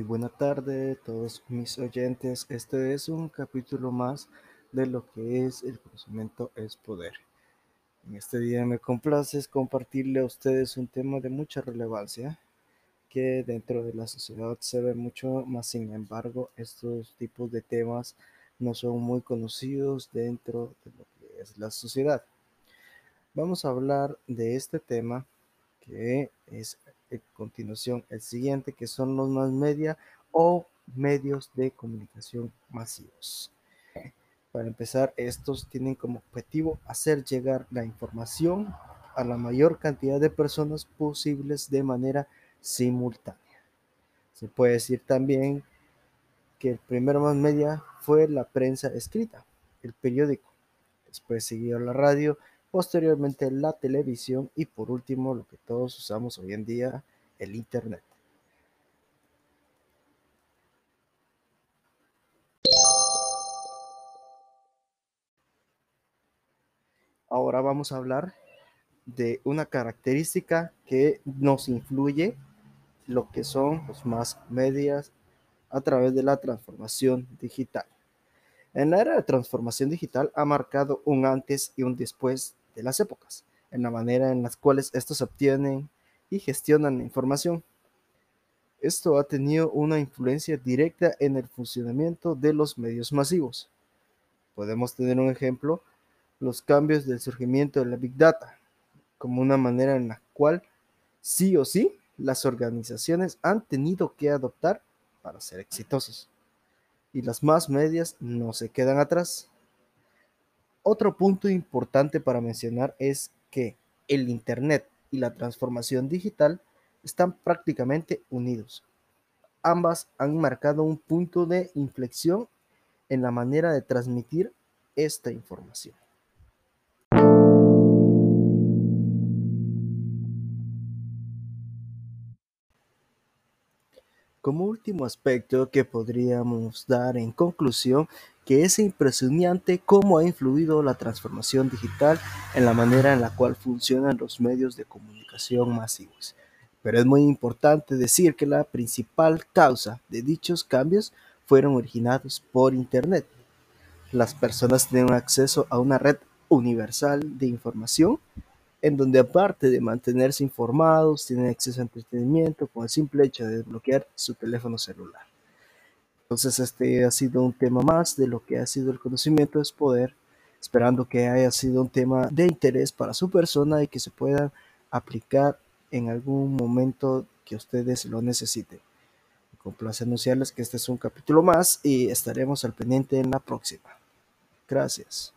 buena tarde a todos mis oyentes. Este es un capítulo más de lo que es el conocimiento es poder. En este día me complace compartirle a ustedes un tema de mucha relevancia que dentro de la sociedad se ve mucho, más sin embargo estos tipos de temas no son muy conocidos dentro de lo que es la sociedad. Vamos a hablar de este tema que es a continuación el siguiente, que son los más media o medios de comunicación masivos. Para empezar, estos tienen como objetivo hacer llegar la información a la mayor cantidad de personas posibles de manera simultánea. Se puede decir también que el primer más media fue la prensa escrita, el periódico, después siguió la radio posteriormente la televisión y por último lo que todos usamos hoy en día, el Internet. Ahora vamos a hablar de una característica que nos influye lo que son los más medias a través de la transformación digital. En la era de transformación digital ha marcado un antes y un después de las épocas, en la manera en las cuales estos obtienen y gestionan la información. Esto ha tenido una influencia directa en el funcionamiento de los medios masivos. Podemos tener un ejemplo, los cambios del surgimiento de la Big Data, como una manera en la cual sí o sí las organizaciones han tenido que adoptar para ser exitosos. Y las más medias no se quedan atrás. Otro punto importante para mencionar es que el Internet y la transformación digital están prácticamente unidos. Ambas han marcado un punto de inflexión en la manera de transmitir esta información. Como último aspecto que podríamos dar en conclusión, que es impresionante cómo ha influido la transformación digital en la manera en la cual funcionan los medios de comunicación masivos. Pero es muy importante decir que la principal causa de dichos cambios fueron originados por Internet. Las personas tienen acceso a una red universal de información en donde aparte de mantenerse informados, tienen acceso a entretenimiento con el simple hecho de desbloquear su teléfono celular. Entonces este ha sido un tema más de lo que ha sido el conocimiento es poder, esperando que haya sido un tema de interés para su persona y que se pueda aplicar en algún momento que ustedes lo necesiten. Me complace anunciarles que este es un capítulo más y estaremos al pendiente en la próxima. Gracias.